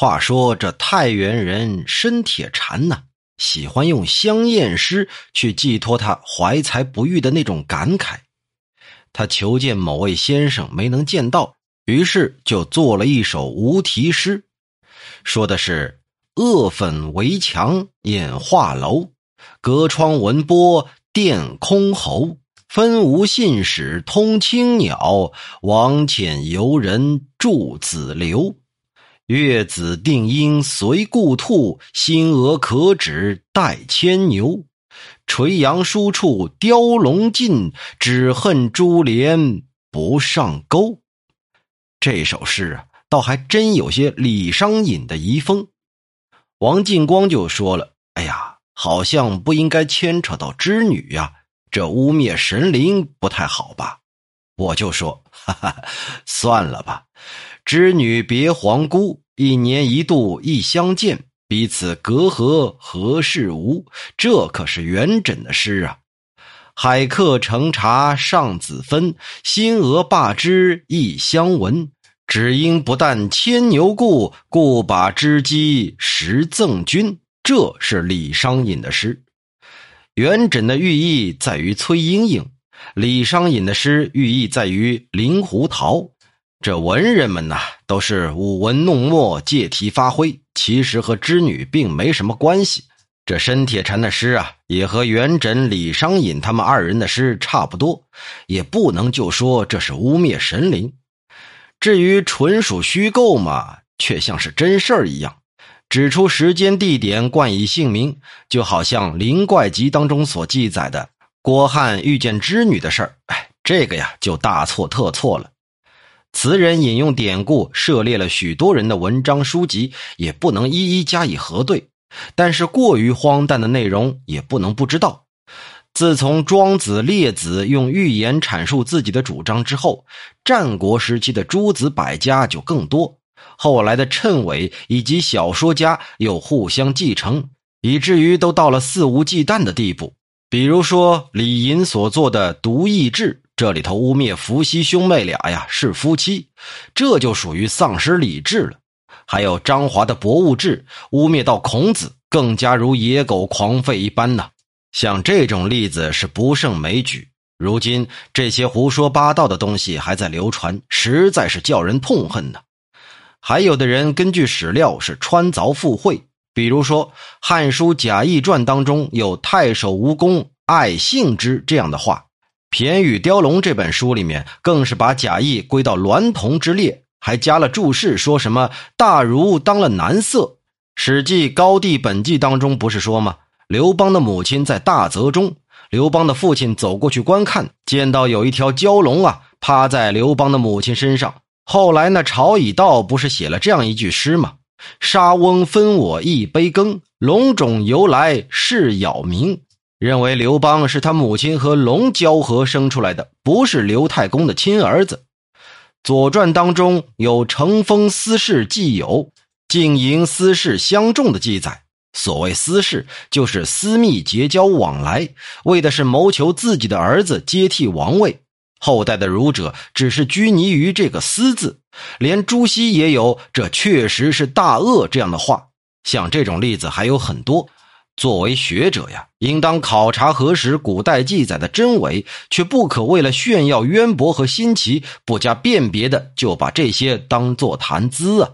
话说这太原人申铁禅呢，喜欢用香艳诗去寄托他怀才不遇的那种感慨。他求见某位先生没能见到，于是就做了一首无题诗，说的是：“恶粉围墙掩画楼，隔窗闻波殿空喉。分无信使通青鸟，王遣游人住子流。”月子定应随故兔，星娥可止待牵牛。垂杨疏处雕龙尽，只恨珠帘不上钩。这首诗啊，倒还真有些李商隐的遗风。王进光就说了：“哎呀，好像不应该牵扯到织女呀，这污蔑神灵不太好吧？”我就说：“哈哈，算了吧。”织女别皇姑，一年一度一相见，彼此隔阂何事无？这可是元稹的诗啊！海客乘茶上子分，新娥罢织一相闻。只因不但牵牛故，故把织机实赠君。这是李商隐的诗。元稹的寓意在于崔莺莺，李商隐的诗寓意在于令狐桃。这文人们呐，都是舞文弄墨，借题发挥，其实和织女并没什么关系。这申铁禅的诗啊，也和元稹、李商隐他们二人的诗差不多，也不能就说这是污蔑神灵。至于纯属虚构嘛，却像是真事儿一样，指出时间、地点，冠以姓名，就好像《灵怪集》当中所记载的郭汉遇见织女的事儿。哎，这个呀，就大错特错了。词人引用典故，涉猎了许多人的文章书籍，也不能一一加以核对。但是过于荒诞的内容也不能不知道。自从庄子、列子用寓言阐述自己的主张之后，战国时期的诸子百家就更多。后来的谶纬以及小说家又互相继承，以至于都到了肆无忌惮的地步。比如说李寅所做的《独异志》。这里头污蔑伏羲兄妹俩呀是夫妻，这就属于丧失理智了。还有张华的《博物志》，污蔑到孔子，更加如野狗狂吠一般呢。像这种例子是不胜枚举。如今这些胡说八道的东西还在流传，实在是叫人痛恨呢。还有的人根据史料是穿凿附会，比如说《汉书贾谊传》当中有“太守无功，爱幸之”这样的话。《骈语雕龙》这本书里面，更是把贾谊归到娈童之列，还加了注释，说什么大儒当了男色。《史记·高帝本纪》当中不是说吗？刘邦的母亲在大泽中，刘邦的父亲走过去观看，见到有一条蛟龙啊，趴在刘邦的母亲身上。后来呢，曹以道不是写了这样一句诗吗？沙翁分我一杯羹，龙种由来是杳冥。认为刘邦是他母亲和龙交合生出来的，不是刘太公的亲儿子。《左传》当中有乘风私事既有，经营私事相重的记载。所谓私事，就是私密结交往来，为的是谋求自己的儿子接替王位。后代的儒者只是拘泥于这个“私”字，连朱熹也有“这确实是大恶”这样的话。像这种例子还有很多。作为学者呀，应当考察核实古代记载的真伪，却不可为了炫耀渊博和新奇，不加辨别的就把这些当作谈资啊。